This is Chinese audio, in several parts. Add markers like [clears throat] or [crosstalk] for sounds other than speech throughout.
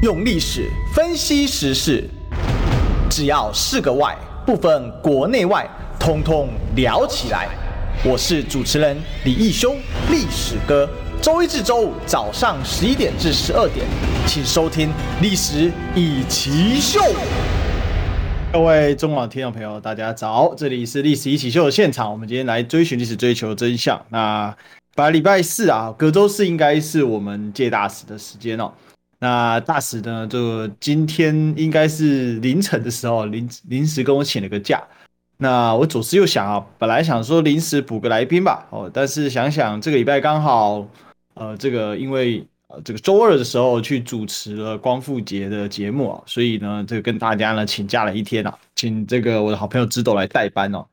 用历史分析时事，只要是个“外”，不分国内外，通通聊起来。我是主持人李义修，历史哥。周一至周五早上十一点至十二点，请收听《历史一起秀》。各位中广听众朋友，大家早，这里是《历史一起秀》的现场。我们今天来追寻历史，追求真相。那本来礼拜四啊，隔周四应该是我们借大使的时间哦。那大使呢，就今天应该是凌晨的时候，临临时跟我请了个假。那我左思右想啊，本来想说临时补个来宾吧，哦，但是想想这个礼拜刚好，呃，这个因为呃这个周二的时候去主持了光复节的节目啊，所以呢，这个跟大家呢请假了一天啊，请这个我的好朋友直斗来代班哦。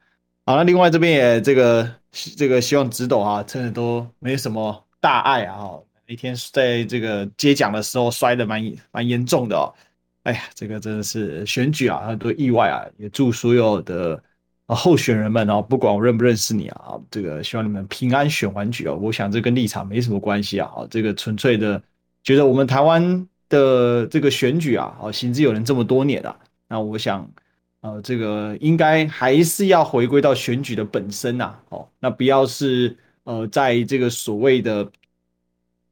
好，那另外这边也这个这个希望直斗啊，真的都没什么大碍啊。那天在这个接奖的时候摔得蛮蛮严重的哦，哎呀，这个真的是选举啊，很多意外啊，也祝所有的候选人们哦，不管我认不认识你啊，这个希望你们平安选完举哦。我想这跟立场没什么关系啊，这个纯粹的觉得我们台湾的这个选举啊，哦，行之有年这么多年了，那我想呃，这个应该还是要回归到选举的本身呐，哦，那不要是呃，在这个所谓的。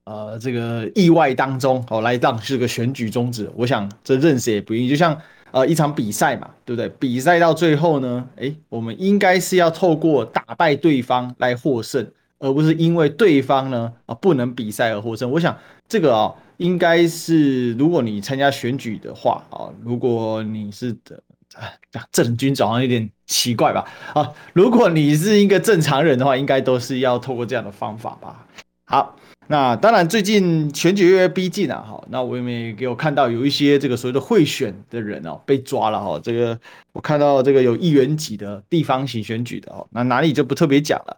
呃，这个意外当中哦，来当这个选举终止，我想这认识也不易。就像呃一场比赛嘛，对不对？比赛到最后呢，诶，我们应该是要透过打败对方来获胜，而不是因为对方呢啊不能比赛而获胜。我想这个啊，应该是如果你参加选举的话啊，如果你是的啊正军长好像有点奇怪吧？啊，如果你是一个正常人的话，应该都是要透过这样的方法吧？好。那当然，最近选举越来越逼近了哈。那我也给我看到有一些这个所谓的贿选的人哦被抓了哈。这个我看到这个有议员级的地方型选举的哦，那哪里就不特别讲了。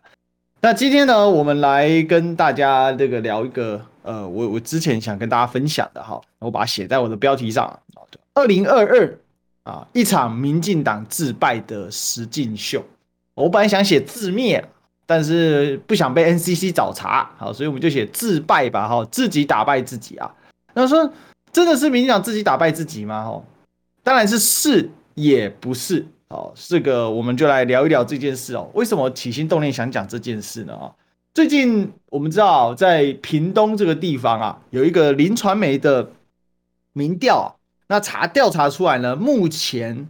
那今天呢，我们来跟大家这个聊一个呃，我我之前想跟大家分享的哈，我把它写在我的标题上。二零二二啊，一场民进党自败的实境秀。我本来想写自灭。但是不想被 NCC 找茬，好，所以我们就写自败吧，哈，自己打败自己啊。那说真的是民进党自己打败自己吗？哈，当然是是也不是，哦，这个我们就来聊一聊这件事哦。为什么起心动念想讲这件事呢？啊，最近我们知道在屏东这个地方啊，有一个林传媒的民调，那查调查出来呢，目前。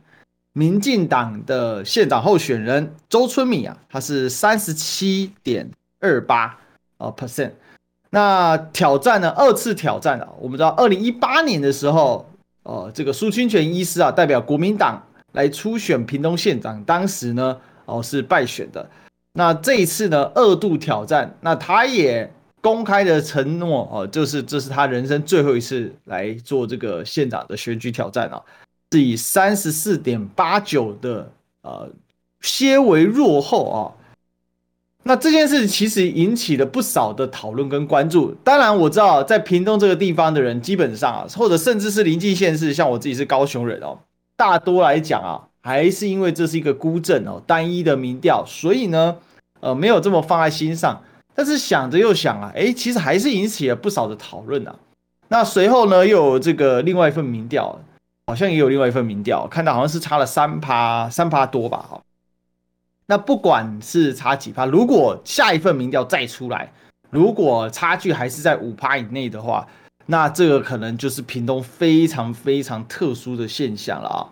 民进党的县长候选人周春米啊，他是三十七点二八啊 percent。那挑战呢，二次挑战啊，我们知道二零一八年的时候，呃，这个苏清泉医师啊，代表国民党来初选屏东县长，当时呢，哦是败选的。那这一次呢，二度挑战，那他也公开的承诺哦，就是这是他人生最后一次来做这个县长的选举挑战啊。是以三十四点八九的呃，些微落后啊。那这件事其实引起了不少的讨论跟关注。当然我知道，在屏东这个地方的人，基本上啊，或者甚至是临近县市，像我自己是高雄人哦，大多来讲啊，还是因为这是一个孤镇哦，单一的民调，所以呢，呃，没有这么放在心上。但是想着又想啊，诶，其实还是引起了不少的讨论啊。那随后呢，又有这个另外一份民调。好像也有另外一份民调，看到好像是差了三趴三趴多吧，哈。那不管是差几趴，如果下一份民调再出来，如果差距还是在五趴以内的话，那这个可能就是屏东非常非常特殊的现象了啊。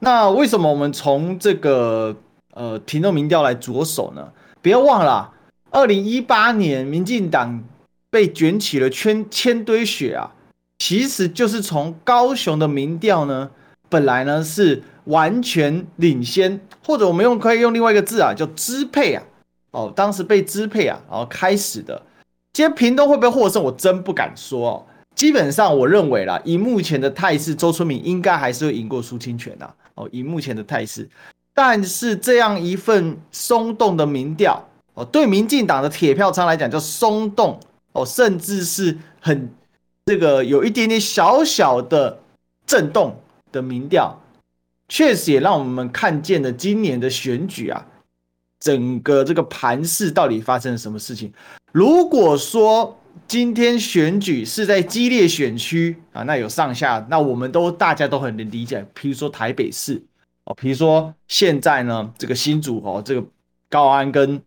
那为什么我们从这个呃屏东民调来着手呢？不要忘了，二零一八年民进党被卷起了千千堆雪啊。其实就是从高雄的民调呢，本来呢是完全领先，或者我们用可以用另外一个字啊，叫支配啊，哦，当时被支配啊，然后开始的。今天屏东会不会获胜，我真不敢说哦。基本上我认为啦，以目前的态势，周春明应该还是会赢过苏清泉的哦。以目前的态势，但是这样一份松动的民调哦，对民进党的铁票仓来讲叫松动哦，甚至是很。这个有一点点小小的震动的民调，确实也让我们看见了今年的选举啊，整个这个盘势到底发生了什么事情？如果说今天选举是在激烈选区啊，那有上下，那我们都大家都很能理解。比如说台北市哦，比如说现在呢，这个新竹哦，这个高安跟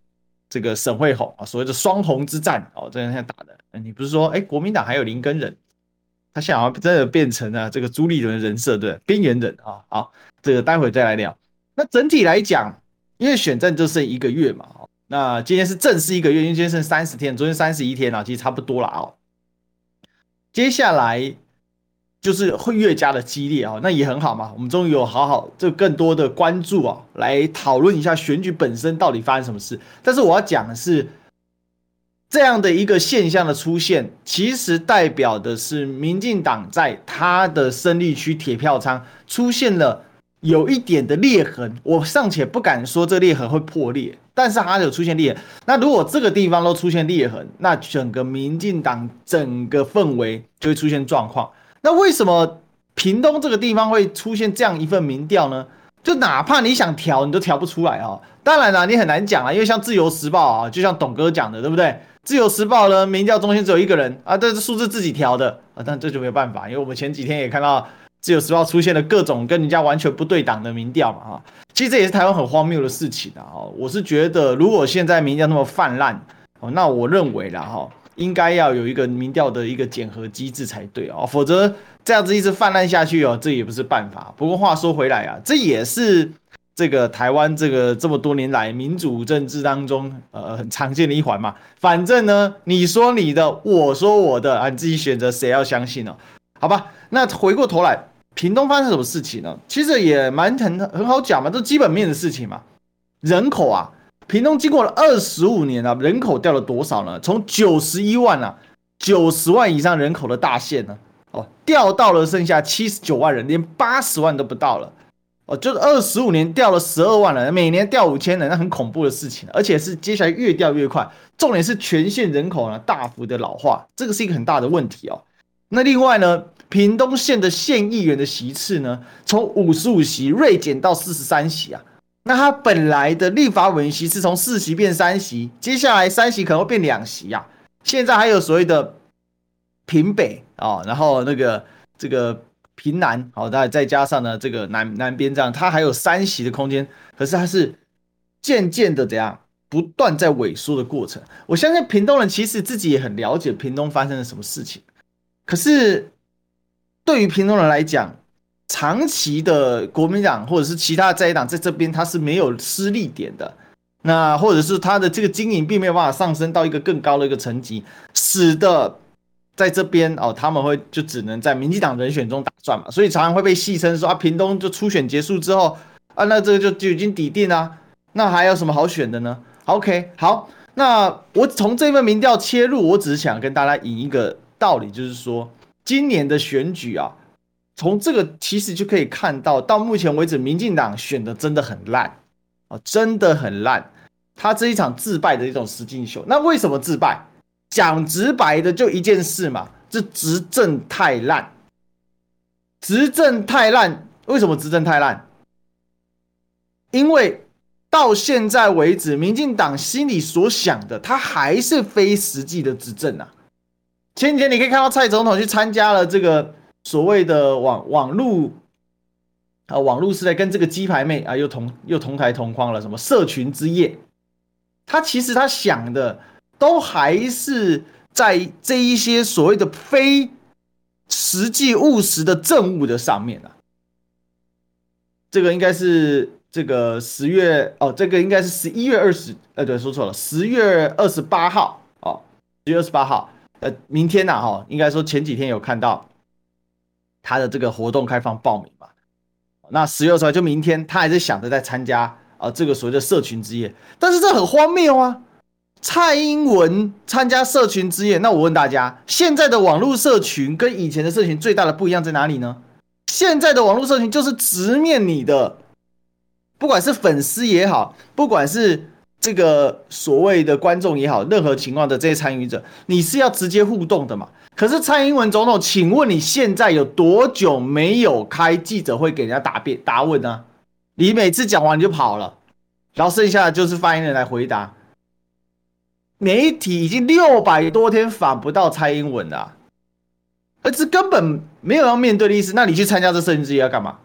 这个沈慧虹啊，所谓的双红之战哦，这样打的。你不是说，哎，国民党还有林根人，他想要真的变成了这个朱立伦人设，对，边缘人啊。好，这个待会再来聊。那整体来讲，因为选战就剩一个月嘛。那今天是正式一个月，因为今天剩三十天，昨天三十一天了，其实差不多了哦。接下来就是会越加的激烈啊，那也很好嘛。我们终于有好好就更多的关注啊，来讨论一下选举本身到底发生什么事。但是我要讲的是，这样的一个现象的出现，其实代表的是民进党在他的胜利区铁票仓出现了有一点的裂痕。我尚且不敢说这裂痕会破裂。但是它有出现裂痕，那如果这个地方都出现裂痕，那整个民进党整个氛围就会出现状况。那为什么屏东这个地方会出现这样一份民调呢？就哪怕你想调，你都调不出来啊！当然了，你很难讲啊，因为像自由时报啊，就像董哥讲的，对不对？自由时报呢，民调中心只有一个人啊，这是数字自己调的啊，但这就没有办法，因为我们前几天也看到。自由时报出现了各种跟人家完全不对档的民调嘛，哈，其实这也是台湾很荒谬的事情啊，我是觉得如果现在民调那么泛滥，哦，那我认为啦，哈，应该要有一个民调的一个检核机制才对啊，否则这样子一直泛滥下去哦，这也不是办法。不过话说回来啊，这也是这个台湾这个这么多年来民主政治当中呃很常见的一环嘛，反正呢，你说你的，我说我的啊，你自己选择谁要相信呢？好吧，那回过头来。屏东发生什么事情呢？其实也蛮很很好讲嘛，都基本面的事情嘛。人口啊，屏东经过了二十五年啊，人口掉了多少呢？从九十一万啊，九十万以上人口的大县呢，哦，掉到了剩下七十九万人，连八十万都不到了。哦，就是二十五年掉了十二万人，每年掉五千人，那很恐怖的事情，而且是接下来越掉越快。重点是全县人口呢大幅的老化，这个是一个很大的问题哦。那另外呢？屏东县的县议员的席次呢，从五十五席锐减到四十三席啊。那他本来的立法委员席次从四席变三席，接下来三席可能会变两席啊。现在还有所谓的平北啊，然后那个这个平南，好，再再加上呢这个南南边这样，它还有三席的空间。可是它是渐渐的怎样，不断在萎缩的过程。我相信屏东人其实自己也很了解屏东发生了什么事情，可是。对于屏东人来讲，长期的国民党或者是其他的在野党在这边，他是没有施力点的。那或者是他的这个经营并没有办法上升到一个更高的一个层级，使得在这边哦，他们会就只能在民进党人选中打转嘛。所以常常会被戏称说啊，屏东就初选结束之后啊，那这个就就已经底定了，那还有什么好选的呢？OK，好，那我从这份民调切入，我只是想跟大家引一个道理，就是说。今年的选举啊，从这个其实就可以看到，到目前为止，民进党选的真的很烂啊，真的很烂。他这一场自败的一种实境秀。那为什么自败？讲直白的就一件事嘛，这执政太烂，执政太烂。为什么执政太烂？因为到现在为止，民进党心里所想的，他还是非实际的执政啊。前几天你可以看到蔡总统去参加了这个所谓的网网路啊，网路是在跟这个鸡排妹啊又同又同台同框了，什么社群之夜，他其实他想的都还是在这一些所谓的非实际务实的政务的上面啊。这个应该是这个十月哦，这个应该是十一月二十，呃，对，说错了，十月二十八号哦，十月二十八号。呃，明天呐，哈，应该说前几天有看到他的这个活动开放报名嘛？那十月二十号就明天，他还是想着在参加啊这个所谓的社群之夜，但是这很荒谬啊！蔡英文参加社群之夜，那我问大家，现在的网络社群跟以前的社群最大的不一样在哪里呢？现在的网络社群就是直面你的，不管是粉丝也好，不管是。这个所谓的观众也好，任何情况的这些参与者，你是要直接互动的嘛？可是蔡英文总统，请问你现在有多久没有开记者会给人家答辩答问呢？你每次讲完你就跑了，然后剩下的就是发言人来回答。媒体已经六百多天访不到蔡英文了，而这根本没有要面对的意思。那你去参加这摄影之夜要干嘛？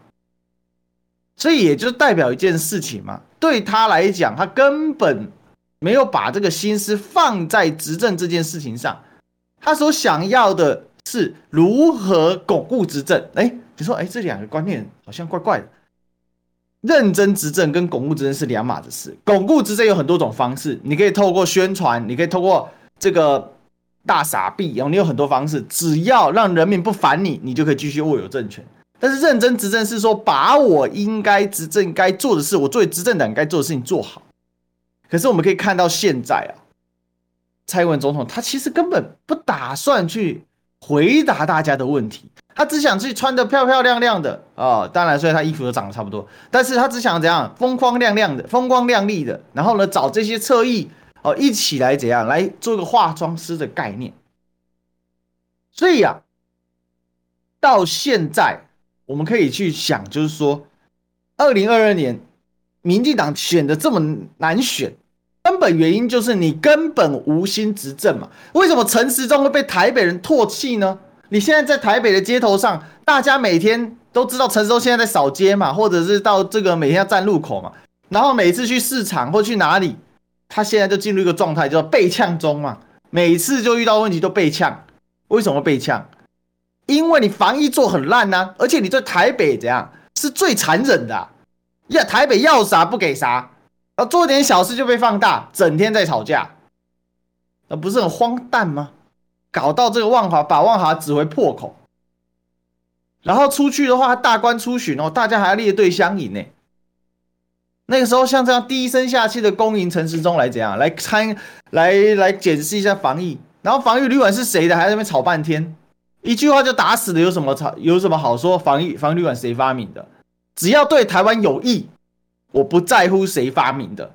所以也就代表一件事情嘛，对他来讲，他根本没有把这个心思放在执政这件事情上。他所想要的是如何巩固执政。哎，你说，哎，这两个观念好像怪怪的。认真执政跟巩固执政是两码子事。巩固执政有很多种方式，你可以透过宣传，你可以透过这个大傻币，然后你有很多方式，只要让人民不烦你，你就可以继续握有政权。但是认真执政是说，把我应该执政该做的事，我作为执政党该做的事情做好。可是我们可以看到现在啊，蔡英文总统他其实根本不打算去回答大家的问题，他只想去穿的漂漂亮亮的啊、哦。当然，所以他衣服都长得差不多，但是他只想怎样风光亮亮的、风光亮丽的。然后呢，找这些侧翼哦一起来怎样来做个化妆师的概念。所以啊，到现在。我们可以去想，就是说，二零二二年，民进党选的这么难选，根本原因就是你根本无心执政嘛。为什么陈时中会被台北人唾弃呢？你现在在台北的街头上，大家每天都知道陈时中现在在扫街嘛，或者是到这个每天要站路口嘛，然后每次去市场或去哪里，他现在就进入一个状态，叫被呛中嘛。每次就遇到问题都被呛，为什么被呛？因为你防疫做很烂呐、啊，而且你在台北怎样是最残忍的、啊，呀，台北要啥不给啥，啊，做点小事就被放大，整天在吵架，那不是很荒诞吗？搞到这个万华把万华指为破口，然后出去的话大官出巡哦，大家还要列队相迎呢。那个时候像这样低声下气的恭迎陈时中来怎样来参来来检视一下防疫，然后防疫旅馆是谁的，还在那边吵半天。一句话就打死了，有什么吵？有什么好说？防疫防疫旅馆谁发明的？只要对台湾有益，我不在乎谁发明的。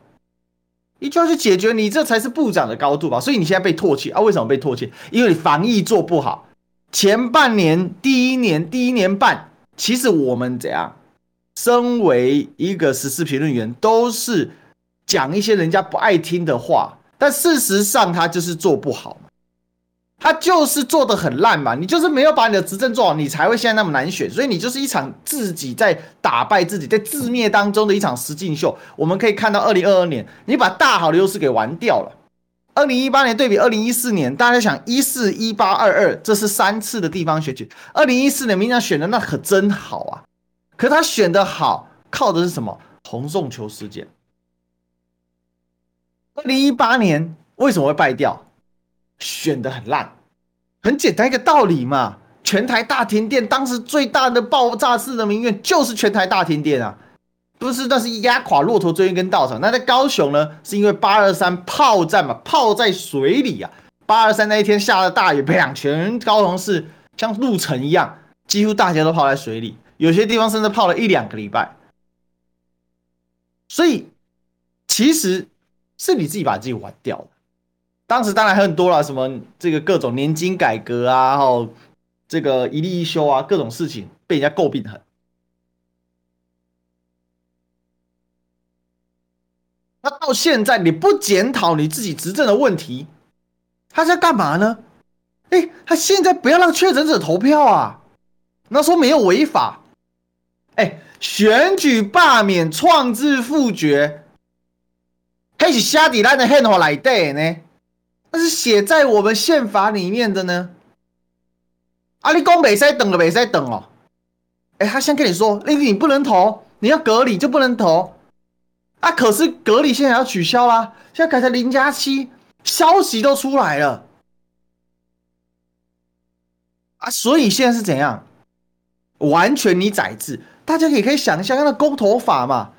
你就要去解决你，这才是部长的高度吧？所以你现在被唾弃啊？为什么被唾弃？因为你防疫做不好。前半年第一年第一年半，其实我们怎样？身为一个时事评论员，都是讲一些人家不爱听的话，但事实上他就是做不好。他就是做的很烂嘛，你就是没有把你的执政做好，你才会现在那么难选，所以你就是一场自己在打败自己，在自灭当中的一场实境秀。我们可以看到，二零二二年你把大好的优势给玩掉了。二零一八年对比二零一四年，大家想一四一八二二，这是三次的地方选举。二零一四年民进党选的那可真好啊，可他选的好靠的是什么？洪仲丘事件。二零一八年为什么会败掉？选的很烂，很简单一个道理嘛。全台大停电，当时最大的爆炸式的民怨就是全台大停电啊，不是？那是压垮骆驼最后一根稻草。那在高雄呢，是因为八二三炮战嘛，泡在水里啊。八二三那一天下了大雨，两，全高雄市像陆城一样，几乎大家都泡在水里，有些地方甚至泡了一两个礼拜。所以，其实是你自己把自己玩掉了。当时当然很多了，什么这个各种年金改革啊，然后这个一例一休啊，各种事情被人家诟病很。那到现在你不检讨你自己执政的问题，他在干嘛呢？哎，他现在不要让确诊者投票啊，那说没有违法。哎，选举罢免创制复决，还是下底来的宪法来对呢？那是写在我们宪法里面的呢。阿里公北塞等了北塞等哦。哎，他先跟你说，那你不能投，你要隔离就不能投。啊，可是隔离现在要取消啦，现在改成零加七，消息都出来了。啊，所以现在是怎样？完全你宰制，大家也可以想一下，那公投法嘛。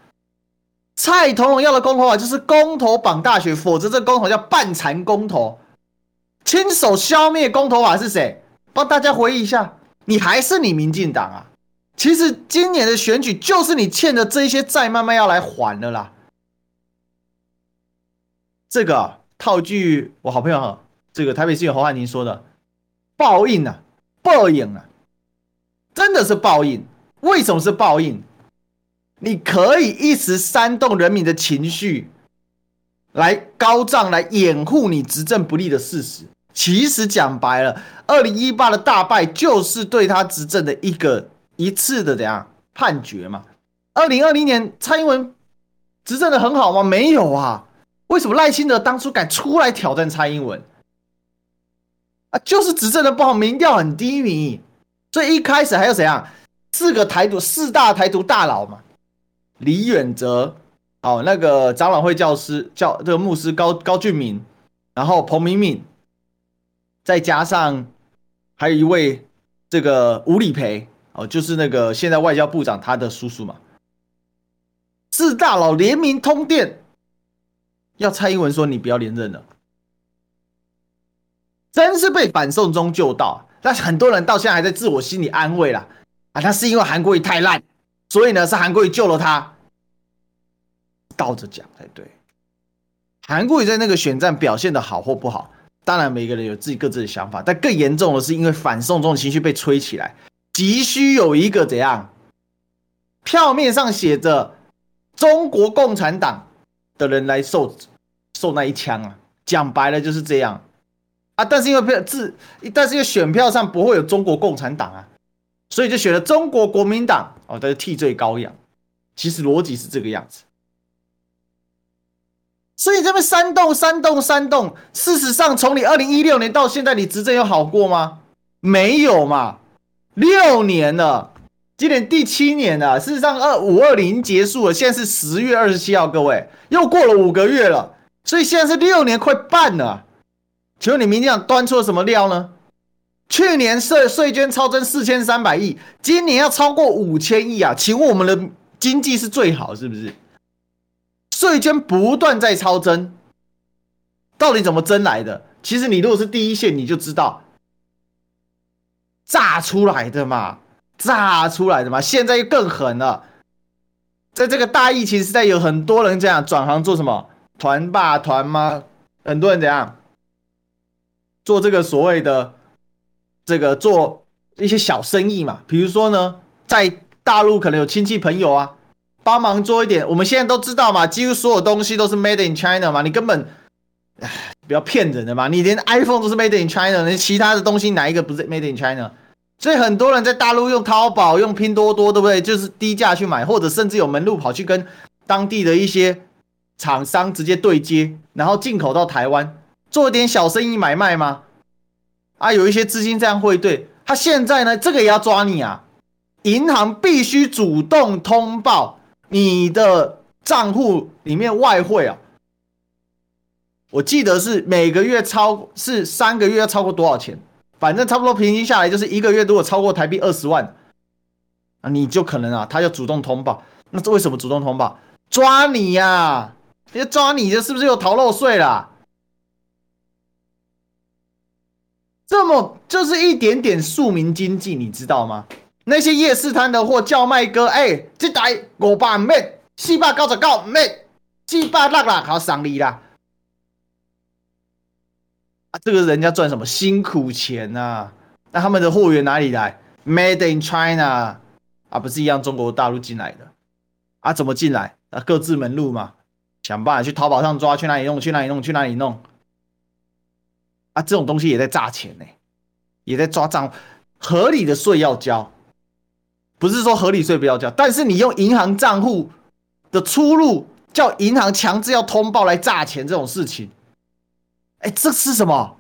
蔡同荣要的公投法就是公投绑大选，否则这公投叫半残公投。亲手消灭公投法是谁？帮大家回忆一下，你还是你民进党啊？其实今年的选举就是你欠的这些债，慢慢要来还了啦。这个套句我好朋友哈，这个台北市议员侯汉廷说的，报应啊，报应啊，真的是报应。为什么是报应？你可以一时煽动人民的情绪，来高涨，来掩护你执政不利的事实。其实讲白了，二零一八的大败就是对他执政的一个一次的怎样判决嘛。二零二零年蔡英文执政的很好吗？没有啊。为什么赖清德当初敢出来挑战蔡英文？啊，就是执政的不好，民调很低迷。所以一开始还有谁啊？四个台独四大台独大佬嘛，李远哲，哦，那个长老会教师教这个牧师高高俊明，然后彭明敏，再加上还有一位这个吴理培，哦，就是那个现在外交部长他的叔叔嘛。四大佬联名通电，要蔡英文说你不要连任了，真是被反送中救到。但是很多人到现在还在自我心理安慰啦，啊，他是因为韩国瑜太烂，所以呢是韩国瑜救了他。倒着讲才对，韩国瑜在那个选战表现的好或不好，当然每个人有自己各自的想法，但更严重的是因为反送中的情绪被吹起来，急需有一个怎样，票面上写着中国共产党的人来受受那一枪啊，讲白了就是这样。啊！但是因为票字，但是因为选票上不会有中国共产党啊，所以就选了中国国民党哦，他是替罪羔羊。其实逻辑是这个样子，所以这边煽动、煽动、煽动。事实上，从你二零一六年到现在，你执政有好过吗？没有嘛，六年了，今年第七年了。事实上，二五二零结束了，现在是十月二十七号，各位又过了五个月了，所以现在是六年快半了。请问你民进党端出什么料呢？去年税税捐超征四千三百亿，今年要超过五千亿啊！请问我们的经济是最好是不是？税捐不断在超征，到底怎么征来的？其实你如果是第一线，你就知道，炸出来的嘛，炸出来的嘛。现在又更狠了，在这个大疫情时代，有很多人这样转行做什么？团爸团妈，很多人怎样？做这个所谓的这个做一些小生意嘛，比如说呢，在大陆可能有亲戚朋友啊，帮忙做一点。我们现在都知道嘛，几乎所有东西都是 Made in China 嘛，你根本唉，不要骗人的嘛，你连 iPhone 都是 Made in China，那其他的东西哪一个不是 Made in China？所以很多人在大陆用淘宝、用拼多多，对不对？就是低价去买，或者甚至有门路跑去跟当地的一些厂商直接对接，然后进口到台湾。做一点小生意买卖吗？啊，有一些资金这样汇兑，他现在呢，这个也要抓你啊！银行必须主动通报你的账户里面外汇啊！我记得是每个月超是三个月要超过多少钱？反正差不多平均下来就是一个月如果超过台币二十万，啊，你就可能啊，他就主动通报。那这为什么主动通报？抓你呀、啊！要抓你的是不是又逃漏税了？这么就是一点点庶民经济，你知道吗？那些夜市摊的货叫卖哥，哎，这台五百妹，四百九十九妹，七百六啦，好赏你啦！啊，这个人家赚什么辛苦钱呐、啊？那他们的货源哪里来？Made in China 啊，不是一样中国大陆进来的啊？怎么进来？啊，各自门路嘛，想办法去淘宝上抓，去哪里弄？去哪里弄？去哪里弄？啊，这种东西也在诈钱呢，也在抓账，合理的税要交，不是说合理税不要交，但是你用银行账户的出入叫银行强制要通报来诈钱这种事情，哎，这是什么？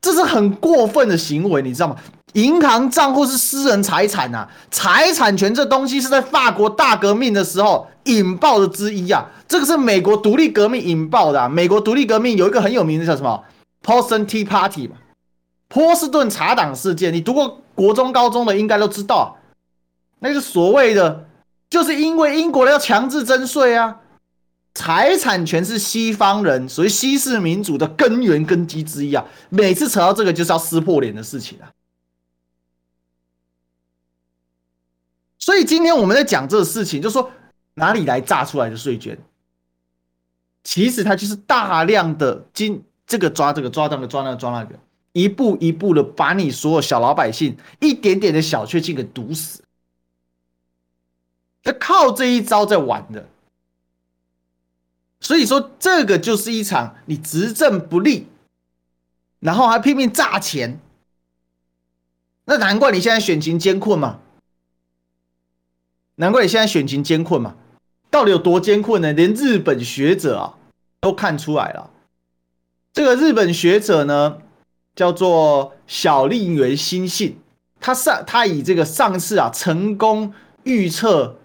这是很过分的行为，你知道吗？银行账户是私人财产呐，财产权这东西是在法国大革命的时候引爆的之一啊。这个是美国独立革命引爆的啊。美国独立革命有一个很有名的叫什么？Boston Tea Party 嘛，波士顿茶党事件。你读过国中、高中的应该都知道，那个所谓的，就是因为英国要强制征税啊。财产权是西方人，属于西式民主的根源根基之一啊。每次扯到这个，就是要撕破脸的事情啊。所以今天我们在讲这个事情，就是说哪里来炸出来的税捐？其实它就是大量的金，这个抓这个抓那个抓那个抓那个，一步一步的把你所有小老百姓一点点的小确幸给堵死。他靠这一招在玩的。所以说这个就是一场你执政不力，然后还拼命诈钱，那难怪你现在选情艰困嘛。难怪你现在选情艰困嘛。到底有多艰困呢？连日本学者啊都看出来了。这个日本学者呢，叫做小笠原新信，他上他以这个上次啊成功预测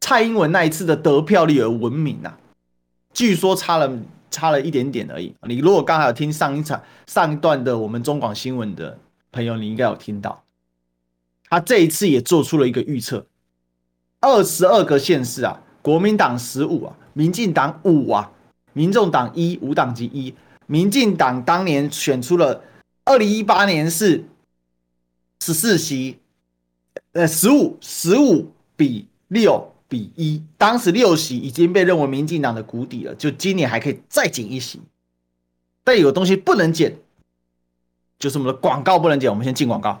蔡英文那一次的得票率而闻名啊。据说差了差了一点点而已。你如果刚好有听上一场上一段的我们中广新闻的朋友，你应该有听到，他这一次也做出了一个预测，二十二个县市啊。国民党十五啊，民进党五啊，民众党一，五党籍一。民进党当年选出了二零一八年是十四席，呃，十五十五比六比一。当时六席已经被认为民进党的谷底了，就今年还可以再减一席。但有东西不能减，就是我们的广告不能减。我们先进广告。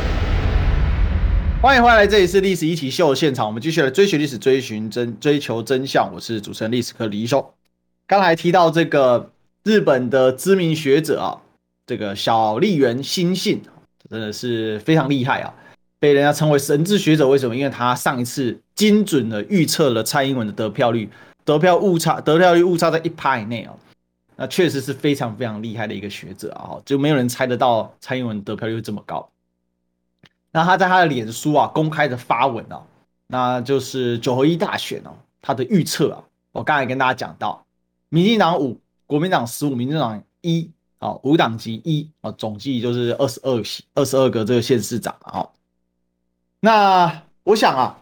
欢迎回来，这里是历史一起秀现场，我们继续来追寻历史，追寻真，追求真相。我是主持人历史课李一修。刚才提到这个日本的知名学者啊，这个小笠原新信，真的是非常厉害啊，被人家称为神之学者。为什么？因为他上一次精准的预测了蔡英文的得票率，得票误差，得票率误差在一趴以内啊，那确实是非常非常厉害的一个学者啊，就没有人猜得到蔡英文得票率会这么高。那他在他的脸书啊公开的发文啊，那就是九合一大选哦，他的预测啊，我刚才跟大家讲到，民进党五，国民党十五，民进党一，啊，五党籍一，啊，总计就是二十二席，二十二个这个县市长啊。那我想啊，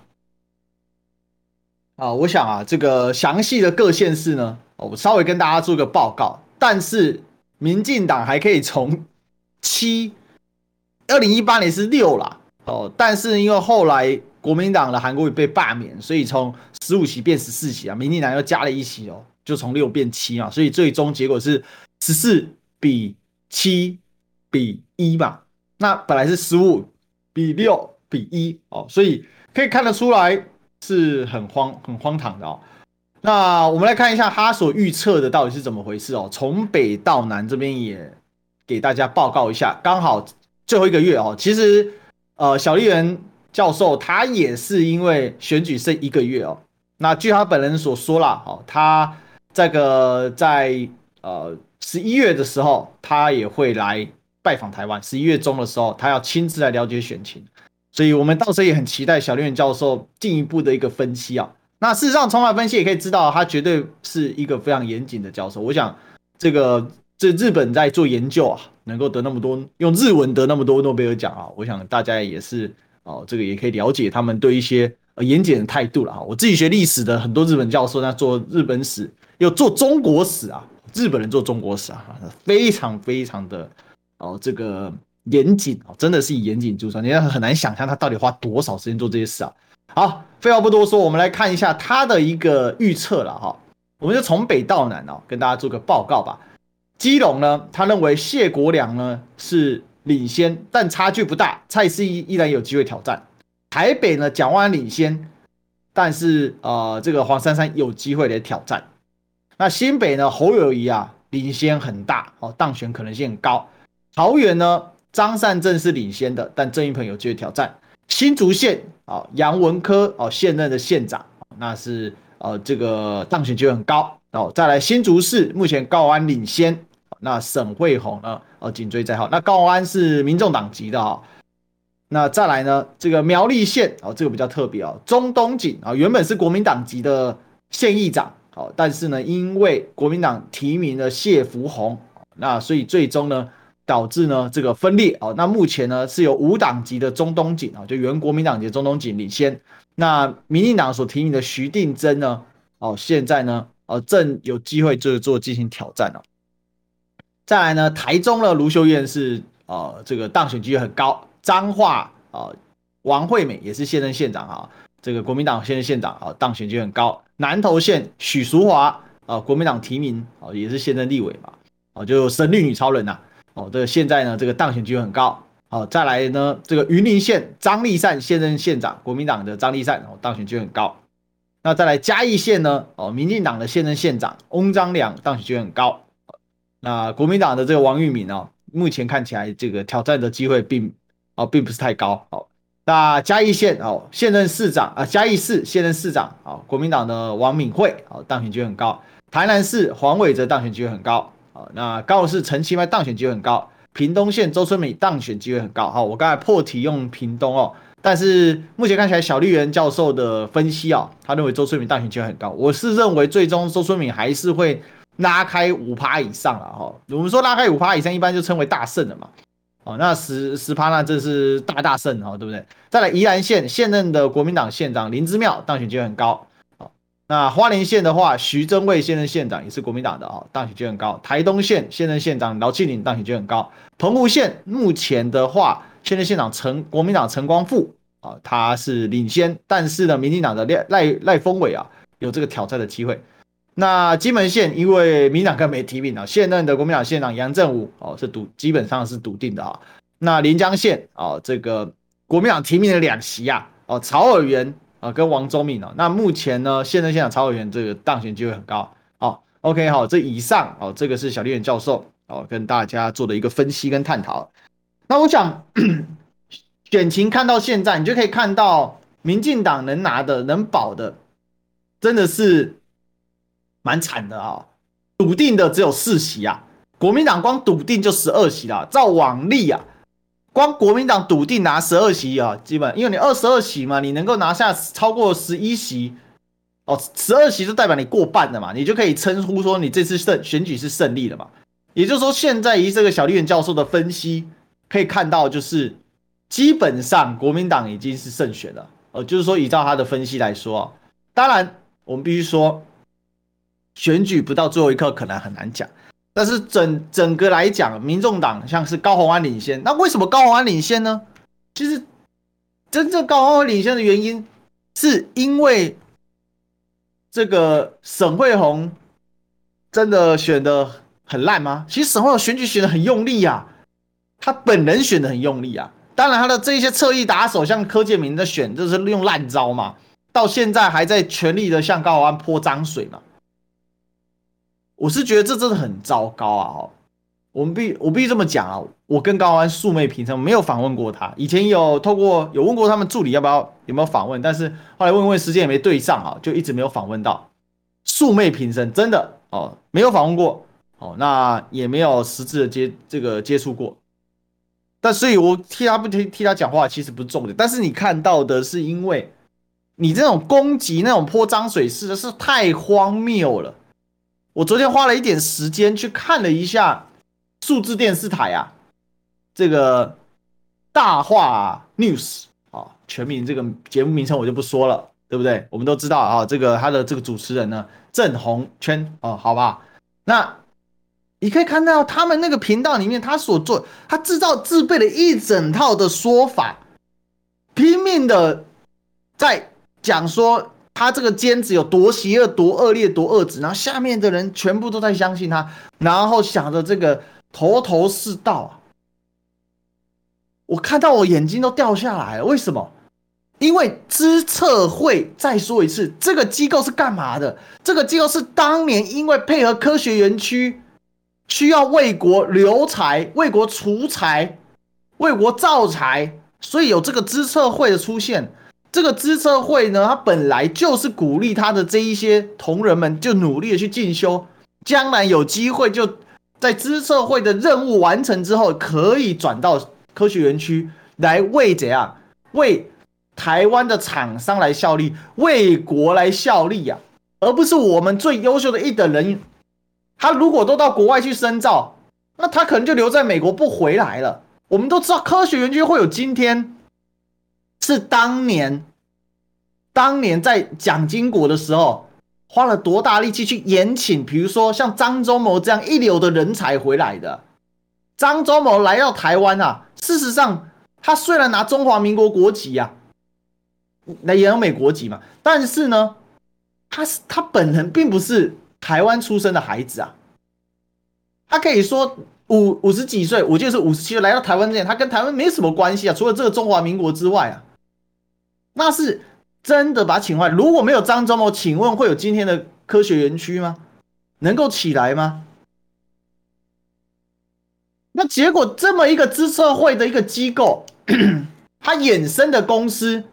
啊，我想啊，这个详细的各县市呢，我稍微跟大家做个报告，但是民进党还可以从七。二零一八年是六啦，哦，但是因为后来国民党的韩国瑜被罢免，所以从十五席变十四席啊，民进党又加了一席哦，就从六变七嘛，所以最终结果是十四比七比一嘛。那本来是十五比六比一哦，所以可以看得出来是很荒很荒唐的哦。那我们来看一下他所预测的到底是怎么回事哦，从北到南这边也给大家报告一下，刚好。最后一个月哦，其实，呃，小笠原教授他也是因为选举剩一个月哦。那据他本人所说啦，哦，他这个在呃十一月的时候，他也会来拜访台湾。十一月中的时候，他要亲自来了解选情，所以我们到时候也很期待小笠原教授进一步的一个分析啊。那事实上，从他分析也可以知道，他绝对是一个非常严谨的教授。我想这个。这日本在做研究啊，能够得那么多用日文得那么多诺贝尔奖啊，我想大家也是哦，这个也可以了解他们对一些呃严谨的态度了哈。我自己学历史的很多日本教授，那做日本史又做中国史啊，日本人做中国史啊，非常非常的哦这个严谨啊，真的是以严谨著称，你也很难想象他到底花多少时间做这些事啊。好，废话不多说，我们来看一下他的一个预测了哈，我们就从北到南哦，跟大家做个报告吧。基隆呢，他认为谢国梁呢是领先，但差距不大，蔡适应依然有机会挑战。台北呢，蒋万安领先，但是呃，这个黄珊珊有机会来挑战。那新北呢，侯友宜啊领先很大，哦，当选可能性很高。桃园呢，张善政是领先的，但郑运鹏有机会挑战。新竹县啊，杨文科哦，现任的县长，那是呃这个当选机会很高。哦，再来新竹市，目前高安领先。那沈慧虹呢？呃，紧追在后。那高安是民众党籍的哈。那再来呢？这个苗栗县哦，这个比较特别哦。钟东锦啊，原本是国民党籍的县议长，哦，但是呢，因为国民党提名了谢福弘，那所以最终呢，导致呢这个分裂哦。那目前呢是由无党籍的钟东锦啊，就原国民党籍的钟东锦领先。那民进党所提名的徐定祯呢，哦，现在呢，哦，正有机会就是做进行挑战哦。再来呢，台中的卢秀燕是呃这个当选机会很高，彰化啊王惠美也是现任县长啊，这个国民党现任县长啊当选机会很高。南投县许淑华啊国民党提名啊也是现任立委嘛，哦就神力女超人呐，哦这个现在呢这个当选机会很高。好，再来呢，这个云林县张立善现任县长，国民党的张立善哦，当选机会很高。那再来嘉义县呢，哦，民进党的现任县长翁章梁当选机会很高。那国民党的这个王玉敏哦，目前看起来这个挑战的机会并哦并不是太高。好，那嘉义县哦，现任市长啊，嘉义市现任市长啊，国民党的王敏惠哦，当选机会很高。台南市黄伟哲当选机会很高。好，那高雄市陈其迈当选机会很高。屏东县周春米当选机会很高，好，我刚才破题用屏东哦，但是目前看起来小绿原教授的分析啊，他认为周春米当选机会很高，我是认为最终周春米还是会拉开五趴以上了哈，我们说拉开五趴以上，一般就称为大胜了嘛，哦，那十十趴那这是大大胜哈，对不对？再来宜兰县现任的国民党县长林之妙当选机会很高。哦那花莲县的话，徐榛蔚现任县长也是国民党的啊，当选机会很高。台东县现任县长饶庆铃当选机会很高。澎湖县目前的话，现任县长陈国民党陈光复啊，他是领先，但是呢，民进党的赖赖赖峰伟啊，有这个挑战的机会。那金门县因为民党跟没提名啊，现任的国民党县长杨振武哦是笃基本上是笃定的啊。那连江县啊，这个国民党提名的两席啊，哦曹尔元。啊，跟王宗敏哦，那目前呢，现任县长曹尔元这个当选机会很高。好，OK，好，这以上哦，这个是小笠原教授哦跟大家做的一个分析跟探讨。那我想 [clears throat] 选情看到现在，你就可以看到民进党能拿的、能保的，真的是蛮惨的啊、笃定的只有四席啊，国民党光笃定就十二席了，照往例啊。光国民党笃定拿十二席啊，基本因为你二十二席嘛，你能够拿下超过十一席，哦，十二席就代表你过半了嘛，你就可以称呼说你这次胜选举是胜利了嘛。也就是说，现在以这个小笠原教授的分析可以看到，就是基本上国民党已经是胜选了。呃，就是说，依照他的分析来说，当然我们必须说，选举不到最后一刻可能很难讲。但是整整个来讲，民众党像是高虹安领先，那为什么高虹安领先呢？其实真正高虹安领先的原因，是因为这个沈慧红真的选的很烂吗？其实沈慧红选举选的很用力啊，他本人选的很用力啊。当然他的这些侧翼打手，像柯建铭的选，就是用烂招嘛，到现在还在全力的向高虹安泼脏水嘛。我是觉得这真的很糟糕啊！我们必我必须这么讲啊，我跟高安素昧平生，没有访问过他。以前有透过有问过他们助理要不要有没有访问，但是后来问问时间也没对上啊，就一直没有访问到。素昧平生，真的哦，没有访问过哦，那也没有实质的接这个接触过。但所以，我替他不替替他讲话，其实不是重点。但是你看到的是，因为你这种攻击、那种泼脏水式的是太荒谬了。我昨天花了一点时间去看了一下数字电视台啊，这个大话 news 啊，全名这个节目名称我就不说了，对不对？我们都知道啊，这个他的这个主持人呢，郑红圈啊，好吧，那你可以看到他们那个频道里面，他所做，他制造自备了一整套的说法，拼命的在讲说。他这个奸子有多邪恶、多恶劣、多恶质，然后下面的人全部都在相信他，然后想着这个头头是道啊！我看到我眼睛都掉下来了，为什么？因为资策会再说一次，这个机构是干嘛的？这个机构是当年因为配合科学园区，需要为国留才、为国除才、为国造才，所以有这个资策会的出现。这个资策会呢，它本来就是鼓励他的这一些同仁们，就努力的去进修，将来有机会就在资策会的任务完成之后，可以转到科学园区来为怎样？为台湾的厂商来效力，为国来效力呀、而不是我们最优秀的一等人。他如果都到国外去深造，那他可能就留在美国不回来了。我们都知道科学园区会有今天。是当年，当年在蒋经国的时候，花了多大力气去延请，比如说像张忠谋这样一流的人才回来的。张忠谋来到台湾啊，事实上他虽然拿中华民国国籍、啊，那也有美国籍嘛，但是呢，他是他本人并不是台湾出生的孩子啊。他可以说五五十几岁，我就是五十七岁来到台湾之前，他跟台湾没什么关系啊，除了这个中华民国之外啊，那是。真的把他请回来，如果没有张忠谋，请问会有今天的科学园区吗？能够起来吗？那结果这么一个资策会的一个机构，[clears throat] 他衍生的公司，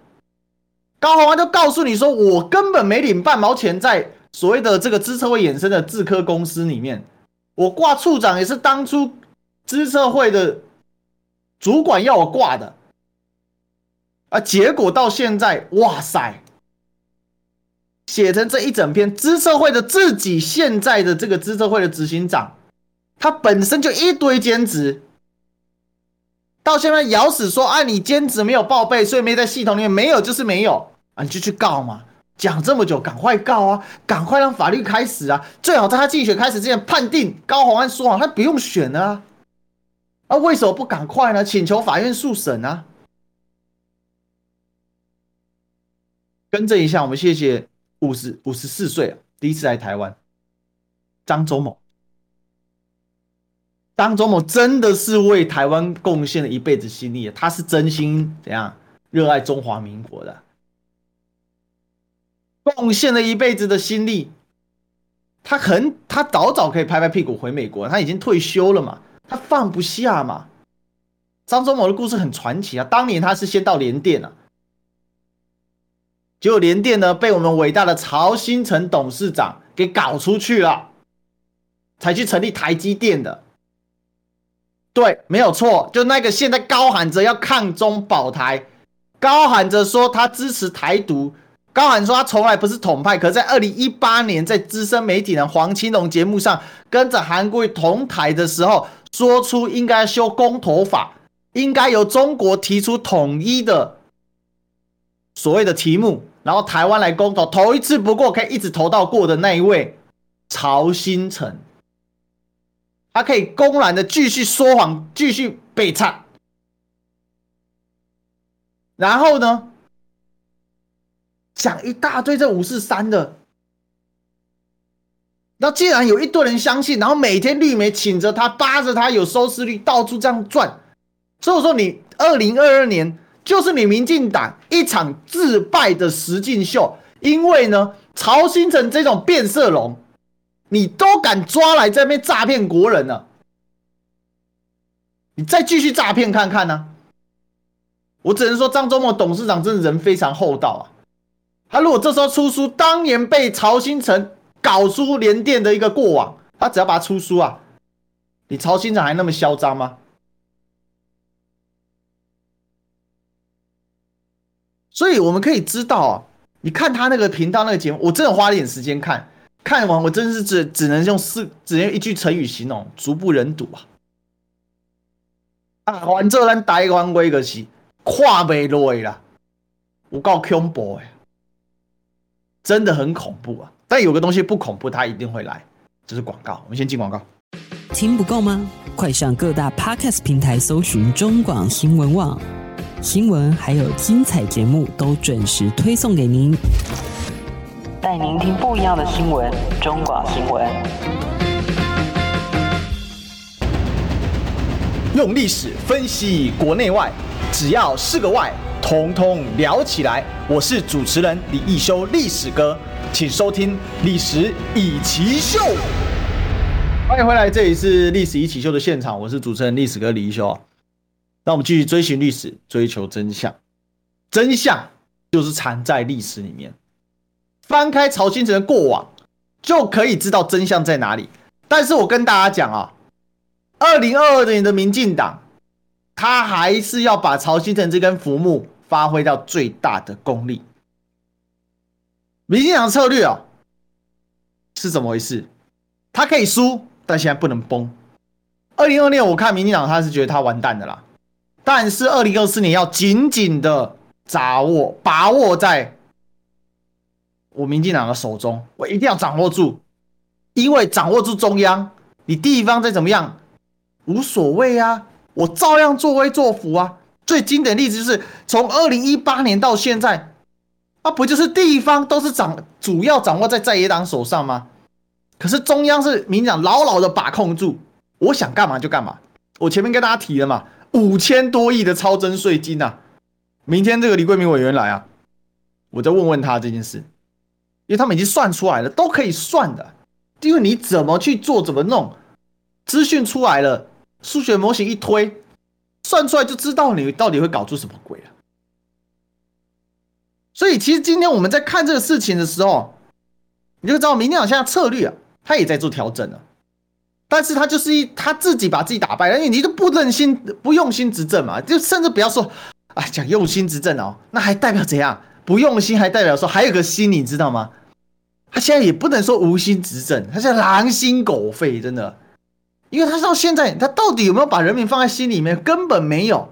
高虹安就告诉你说，我根本没领半毛钱在所谓的这个资策会衍生的自科公司里面，我挂处长也是当初资策会的主管要我挂的。啊！结果到现在，哇塞，写成这一整篇资策会的自己现在的这个资策会的执行长，他本身就一堆兼职，到现在咬死说啊，你兼职没有报备，所以没在系统里面，没有就是没有啊，你就去告嘛！讲这么久，赶快告啊，赶快让法律开始啊！最好在他竞选开始之前判定高虹安说谎，他不用选啊！啊，为什么不赶快呢？请求法院速审啊！更正一下，我们谢谢五十五十四岁第一次来台湾，张周某。张周某真的是为台湾贡献了一辈子心力，他是真心怎样热爱中华民国的，贡献了一辈子的心力。他很，他早早可以拍拍屁股回美国，他已经退休了嘛，他放不下嘛。张忠谋的故事很传奇啊，当年他是先到联电啊。结果联电呢，被我们伟大的曹新成董事长给搞出去了，才去成立台积电的。对，没有错，就那个现在高喊着要抗中保台，高喊着说他支持台独，高喊说他从来不是统派。可在二零一八年，在资深媒体人黄青龙节目上，跟着韩国瑜同台的时候，说出应该修公投法，应该由中国提出统一的。所谓的题目，然后台湾来公投，投一次不过可以一直投到过的那一位曹兴诚，他可以公然的继续说谎，继续北插，然后呢，讲一大堆这五四三的，那既然有一堆人相信，然后每天绿媒请着他，扒着他有收视率，到处这样转，所以说你二零二二年。就是你民进党一场自败的实境秀，因为呢，曹兴诚这种变色龙，你都敢抓来这边诈骗国人呢？你再继续诈骗看看呢、我只能说张忠谋董事长真的人非常厚道啊！他如果这时候出书，当年被曹兴诚搞出联电的一个过往，他只要把他出书啊，你曹兴诚还那么嚣张吗？所以我们可以知道啊，你看他那个频道那个节目，我真的花了点时间看，看完我真是只只能用四，只能用一句成语形容：足不忍睹啊！啊，反正咱台湾话就是跨不落啦，有够恐怖哎，真的很恐怖啊！但有个东西不恐怖，他一定会来，这、就是广告。我们先进广告。听不够吗？快上各大 Podcast 平台搜寻中广新闻网。新闻还有精彩节目都准时推送给您，带您听不一样的新闻。中广新闻，用历史分析国内外，只要是个“外”，统统聊起来。我是主持人李易修，历史哥，请收听《历史以奇秀》。欢迎回来，这里是《历史一起秀》的现场，我是主持人历史哥李易修。那我们继续追寻历史，追求真相。真相就是藏在历史里面。翻开曹兴诚的过往，就可以知道真相在哪里。但是我跟大家讲啊，二零二二年的民进党，他还是要把曹兴诚这根浮木发挥到最大的功力。民进党策略啊，是怎么回事？他可以输，但现在不能崩。二零二六年，我看民进党他是觉得他完蛋的啦。但是，二零二四年要紧紧的掌握、把握在我民进党的手中，我一定要掌握住，因为掌握住中央，你地方再怎么样无所谓啊，我照样作威作福啊。最经典的例子就是从二零一八年到现在，啊，不就是地方都是掌主要掌握在在野党手上吗？可是中央是民进党牢牢的把控住，我想干嘛就干嘛。我前面跟大家提了嘛，五千多亿的超征税金啊，明天这个李桂明委员来啊，我再问问他这件事，因为他们已经算出来了，都可以算的，因为你怎么去做，怎么弄，资讯出来了，数学模型一推。算出来就知道你到底会搞出什么鬼了。所以其实今天我们在看这个事情的时候，你就知道明天党现在策略啊，他也在做调整了。但是他就是一他自己把自己打败了，因为你就不忍心不用心执政嘛，就甚至不要说啊讲用心执政哦，那还代表怎样？不用心还代表说还有个心，你知道吗？他现在也不能说无心执政，他现在狼心狗肺，真的。因为他到现在，他到底有没有把人民放在心里面？根本没有。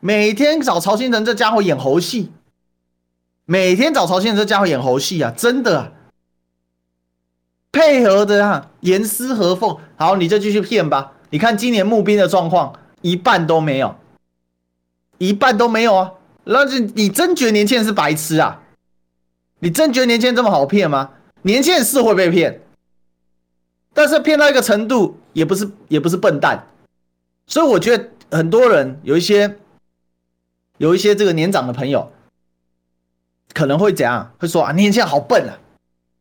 每天找曹兴诚这家伙演猴戏，每天找曹兴诚这家伙演猴戏啊！真的，配合的啊，严丝合缝。好，你就继续骗吧。你看今年募兵的状况，一半都没有，一半都没有啊！那是你真觉得年轻人是白痴啊？你真觉得年轻人这么好骗吗？年轻人是会被骗。但是骗到一个程度，也不是也不是笨蛋，所以我觉得很多人有一些有一些这个年长的朋友，可能会怎样？会说啊，年轻人好笨啊！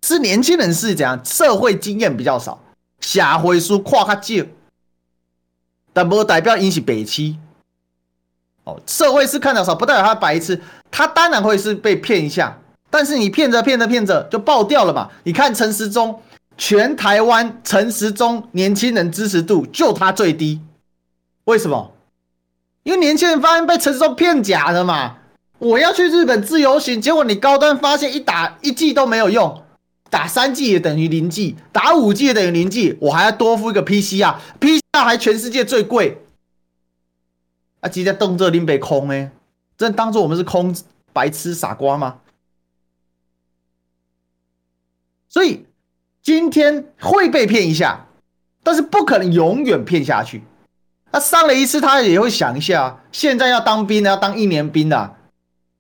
是年轻人是怎样？社会经验比较少，社会书跨较少，但不代表引起北七。哦，社会是看得少，不代表他白痴，他当然会是被骗一下。但是你骗着骗着骗着就爆掉了嘛？你看陈时中。全台湾陈时中年轻人支持度就他最低，为什么？因为年轻人发现被陈时中骗假的嘛。我要去日本自由行，结果你高端发现一打一剂都没有用，打三 G 也等于零 G，，打五 G 也等于零 G，，我还要多付一个 pc 啊 pcr 还全世界最贵。啊，直接动这林北空哎，真当做我们是空白痴傻瓜吗？所以。今天会被骗一下，但是不可能永远骗下去。他上了一次，他也会想一下，现在要当兵，要当一年兵的。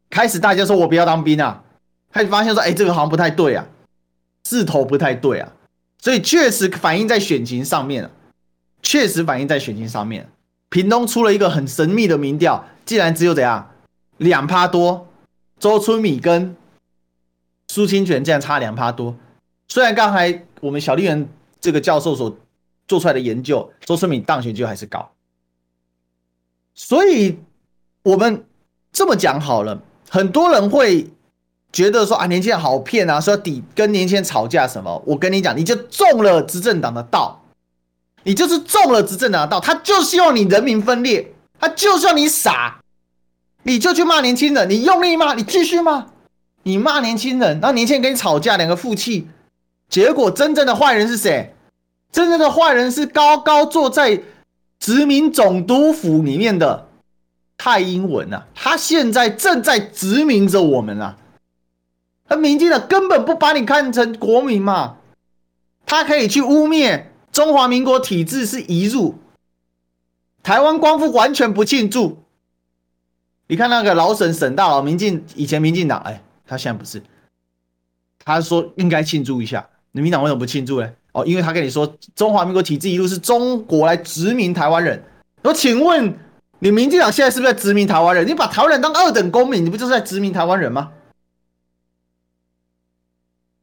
开始大家说我不要当兵啊，开始发现说，哎，这个好像不太对啊，势头不太对啊，所以确实反映在选情上面了，确实反映在选情上面。屏东出了一个很神秘的民调，竟然只有怎样？两趴多，周春米跟苏清泉竟然差两趴多。虽然刚才我们小笠原这个教授所做出来的研究，周春米当选就还是高，所以我们这么讲好了，很多人会觉得说啊，年轻人好骗啊，说要抵跟年轻人吵架什么？我跟你讲，你就中了执政党的道，你就是中了执政党的道，他就希望你人民分裂，他就希望你傻，你就去骂年轻人，你用力骂，你继续骂，你骂年轻人，然后年轻人跟你吵架，两个负气。结果，真正的坏人是谁？真正的坏人是高高坐在殖民总督府里面的蔡英文啊！他现在正在殖民着我们啊！他民进党根本不把你看成国民嘛！他可以去污蔑中华民国体制是移入台湾光复，完全不庆祝。你看那个老沈沈大佬，民进以前民进党，哎，他现在不是，他说应该庆祝一下。你民党为什么不庆祝呢？哦，因为他跟你说中华民国体制一路是中国来殖民台湾人。我请问你民进党现在是不是在殖民台湾人？你把台湾人当二等公民，你不就是在殖民台湾人吗？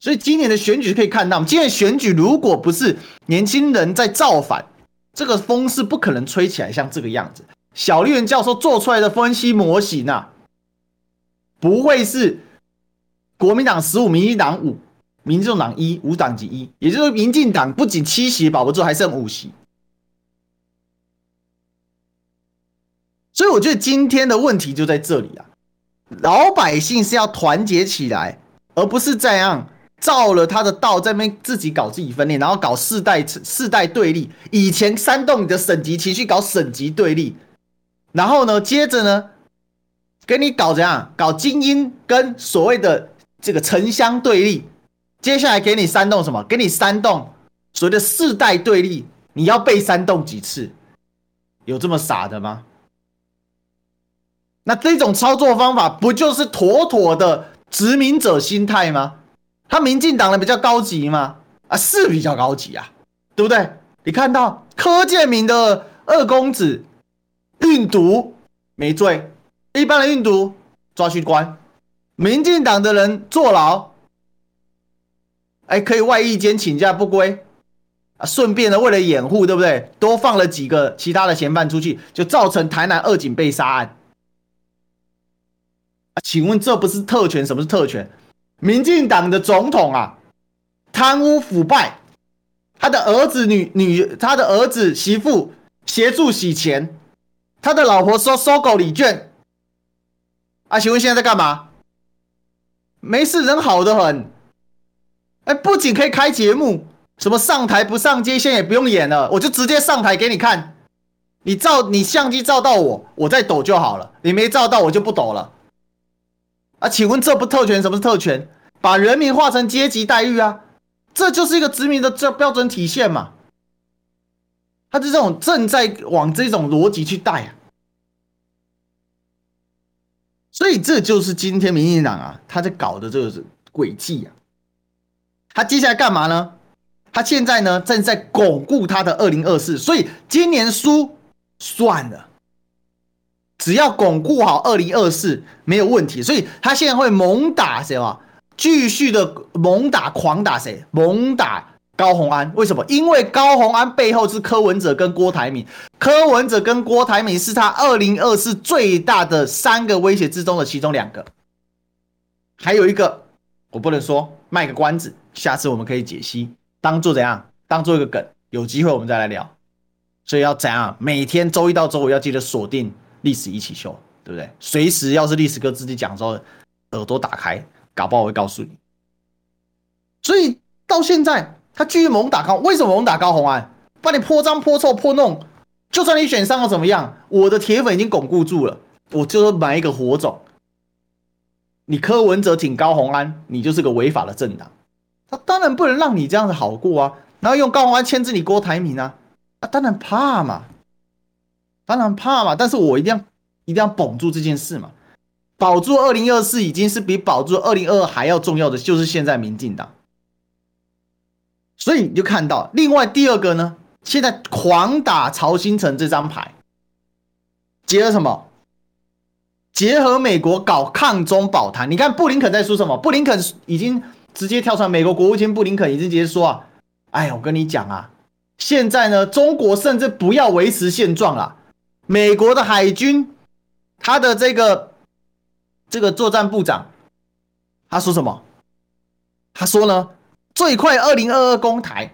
所以今年的选举可以看到，今年选举如果不是年轻人在造反，这个风是不可能吹起来像这个样子。小绿人教授做出来的分析模型啊，不会是国民党十五，民进党五。民众党一，无党籍一，也就是民进党不仅七席保不住，还剩五席。所以我觉得今天的问题就在这里啊，老百姓是要团结起来，而不是这样照了他的道，在那边自己搞自己分裂，然后搞世代世代对立。以前煽动你的省级情绪，搞省级对立，然后呢，接着呢，给你搞怎样？搞精英跟所谓的。这个城乡对立。接下来给你煽动什么？给你煽动所谓的世代对立，你要被煽动几次？有这么傻的吗？那这种操作方法不就是妥妥的殖民者心态吗？他民进党的比较高级吗？啊，是比较高级啊，对不对？你看到柯建铭的二公子运毒没罪，一般的运毒抓去关，民进党的人坐牢。哎，可以外役间请假不归啊！顺便呢，为了掩护，对不对？多放了几个其他的嫌犯出去，就造成台南二警被杀案啊！请问这不是特权？什么是特权？民进党的总统啊，贪污腐败，他的儿子女女，他的儿子媳妇协助洗钱，他的老婆收收狗礼券啊！请问现在在干嘛？没事，人好得很。哎，不仅可以开节目，什么上台不上街，现在也不用演了，我就直接上台给你看。你照你相机照到我，我再抖就好了。你没照到我就不抖了。啊，请问这不特权？什么是特权？把人民划成阶级待遇啊？这就是一个殖民的这标准体现嘛。他是这种正在往这种逻辑去带啊。所以这就是今天民进党啊，他在搞的这个诡计啊。他接下来干嘛呢？他现在呢正在巩固他的二零二四，所以今年输算了，只要巩固好二零二四没有问题。所以他现在会猛打谁嘛？继续的猛打狂打谁？猛打高虹安。为什么？因为高虹安背后是柯文哲跟郭台铭，柯文哲跟郭台铭是他二零二四最大的三个威胁之中的其中两个，还有一个我不能说，卖个关子。下次我们可以解析，当做怎样？当做一个梗，有机会我们再来聊。所以要怎样？每天周一到周五要记得锁定历史一起秀，对不对？随时要是历史哥自己讲的时候，耳朵打开，搞不好会告诉你。所以到现在他继续猛打高，为什么猛打高虹安？把你泼脏泼臭泼弄，就算你选上了怎么样？我的铁粉已经巩固住了，我就是买一个火种。你柯文哲挺高虹安，你就是个违法的政党。他当然不能让你这样子好过啊，然后用高虹安牵制你郭台铭啊，啊，当然怕嘛，当然怕嘛，但是我一定要一定要保住这件事嘛，保住二零二四已经是比保住二零二二还要重要的，就是现在民进党，所以你就看到另外第二个呢，现在狂打曹兴诚这张牌，结合什么？结合美国搞抗中保台，你看布林肯在说什么？布林肯已经。直接跳出来，美国国务卿布林肯已经直接说啊，哎呀，我跟你讲啊，现在呢，中国甚至不要维持现状了。美国的海军，他的这个这个作战部长，他说什么？他说呢，最快二零二二攻台，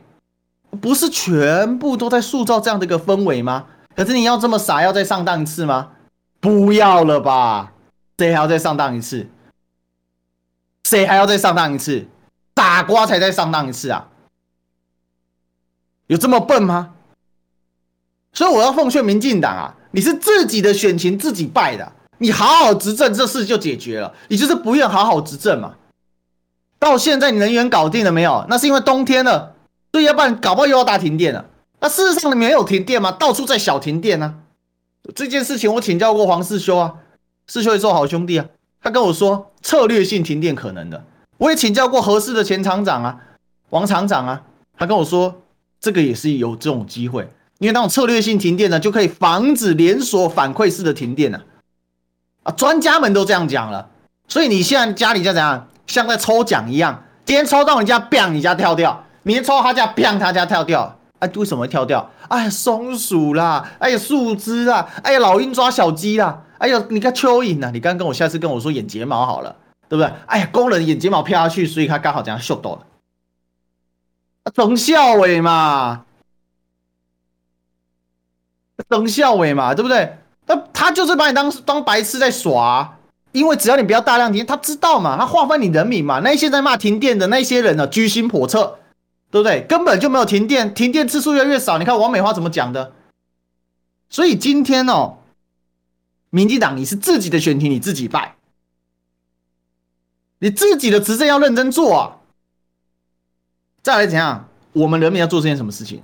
不是全部都在塑造这样的一个氛围吗？可是你要这么傻，要再上当一次吗？不要了吧，谁还要再上当一次？谁还要再上当一次？傻瓜才再上当一次啊！有这么笨吗？所以我要奉劝民进党啊，你是自己的选情自己败的，你好好执政，这事就解决了。你就是不愿好好执政嘛。到现在你能源搞定了没有？那是因为冬天了，所以要不然搞不好又要大停电了。那事实上你没有停电吗？到处在小停电呢、啊。这件事情我请教过黄世修啊，世修也是好兄弟啊。他跟我说策略性停电可能的，我也请教过合适的前厂长啊，王厂长啊，他跟我说这个也是有这种机会，因为那种策略性停电呢，就可以防止连锁反馈式的停电呢。啊，专家们都这样讲了，所以你现在家里在怎样，像在抽奖一样，今天抽到你家嘣你家跳掉，明天抽到他家嘣他家跳掉，哎，为什么会跳掉？哎呀，松鼠啦，哎呀，树枝啦，哎呀，老鹰抓小鸡啦。哎呀，你看蚯蚓呐！你刚跟我下次跟我说眼睫毛好了，对不对？哎呀，工人眼睫毛飘下去，所以他刚好这样秀到了。等效尾嘛，等效尾嘛，对不对？那他就是把你当当白痴在耍，因为只要你不要大量停，他知道嘛，他划分你人民嘛。那些在骂停电的那些人呢，居心叵测，对不对？根本就没有停电，停电次数越来越少。你看王美花怎么讲的？所以今天哦。民进党，你是自己的选题，你自己败。你自己的执政要认真做啊！再来怎样？我们人民要做这件什么事情？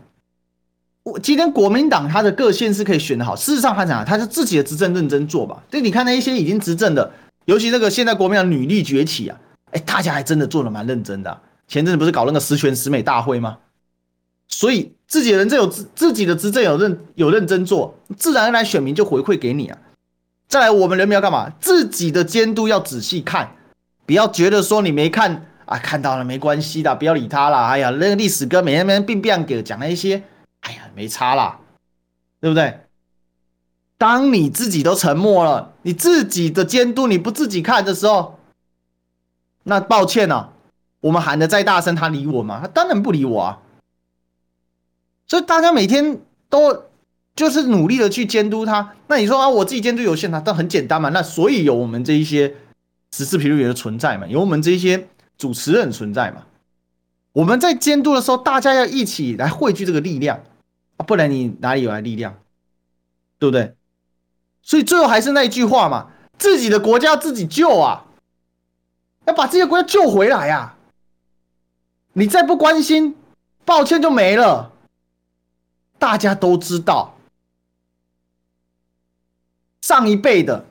我今天国民党他的各县是可以选得好，事实上他讲，他是自己的执政认真做吧。对，你看那一些已经执政的，尤其那个现在国民党女力崛起啊，哎，大家还真的做的蛮认真的。前阵子不是搞那个十全十美大会吗？所以自己人这有自自己的执政有认有认真做，自然而然选民就回馈给你啊。再来，我们人民要干嘛？自己的监督要仔细看，不要觉得说你没看啊，看到了没关系的，不要理他了。哎呀，那个历史哥每天每天病病给讲那一些。哎呀，没差啦，对不对？当你自己都沉默了，你自己的监督你不自己看的时候，那抱歉啊，我们喊得再大声，他理我吗？他当然不理我啊。所以大家每天都就是努力的去监督他。那你说啊，我自己监督有限，他但很简单嘛。那所以有我们这一些时事评论员的存在嘛，有我们这一些主持人存在嘛。我们在监督的时候，大家要一起来汇聚这个力量。啊，不然你哪里有来力量，对不对？所以最后还是那一句话嘛，自己的国家自己救啊，要把这些国家救回来啊！你再不关心，抱歉就没了。大家都知道，上一辈的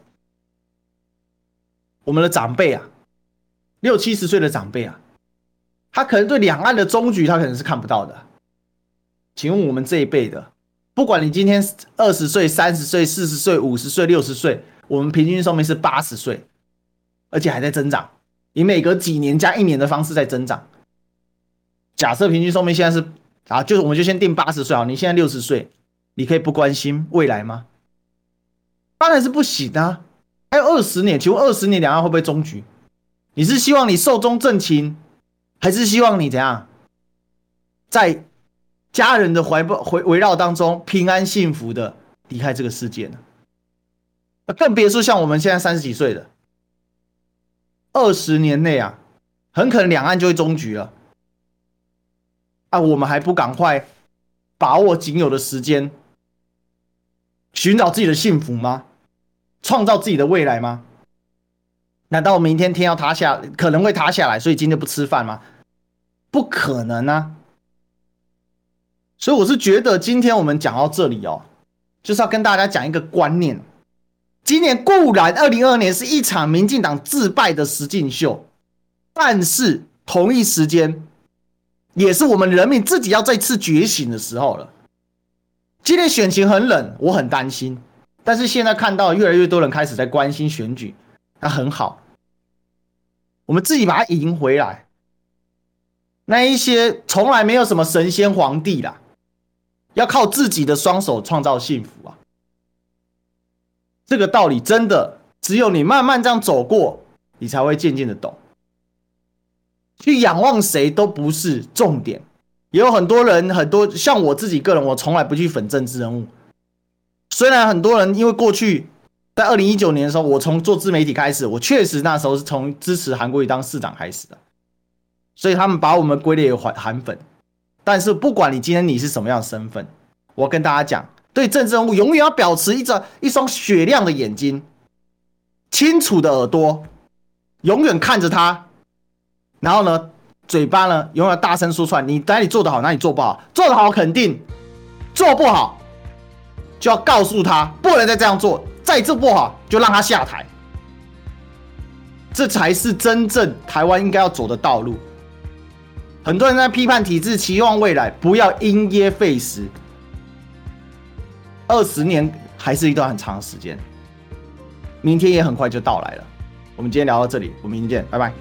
我们的长辈啊，六七十岁的长辈啊，他可能对两岸的终局，他可能是看不到的。请问我们这一辈的，不管你今天二十岁、三十岁、四十岁、五十岁、六十岁，我们平均寿命是八十岁，而且还在增长，以每隔几年加一年的方式在增长。假设平均寿命现在是啊，就是我们就先定八十岁啊，你现在六十岁，你可以不关心未来吗？当然是不行啊！还有二十年，请问二十年两岸会不会终局？你是希望你寿终正寝，还是希望你怎样在？家人的怀抱围围绕当中，平安幸福的离开这个世界呢？更别说像我们现在三十几岁的，二十年内啊，很可能两岸就会终局了。啊，我们还不赶快把握仅有的时间，寻找自己的幸福吗？创造自己的未来吗？难道明天天要塌下，可能会塌下来，所以今天不吃饭吗？不可能啊！所以我是觉得，今天我们讲到这里哦，就是要跟大家讲一个观念。今年固然二零二二年是一场民进党自败的实境秀，但是同一时间，也是我们人民自己要再次觉醒的时候了。今天选情很冷，我很担心，但是现在看到越来越多人开始在关心选举，那很好，我们自己把它赢回来。那一些从来没有什么神仙皇帝啦。要靠自己的双手创造幸福啊！这个道理真的只有你慢慢这样走过，你才会渐渐的懂。去仰望谁都不是重点，也有很多人，很多像我自己个人，我从来不去粉政治人物。虽然很多人因为过去在二零一九年的时候，我从做自媒体开始，我确实那时候是从支持韩国瑜当市长开始的，所以他们把我们归类为韩韩粉。但是不管你今天你是什么样的身份，我跟大家讲，对政治人物永远要保持一只一双雪亮的眼睛，清楚的耳朵，永远看着他，然后呢，嘴巴呢永远大声说出来，你哪里做得好，哪里做不好，做得好肯定，做不好就要告诉他不能再这样做，再做不好就让他下台，这才是真正台湾应该要走的道路。很多人在批判体制，期望未来，不要因噎废食。二十年还是一段很长的时间，明天也很快就到来了。我们今天聊到这里，我们明天见，拜拜。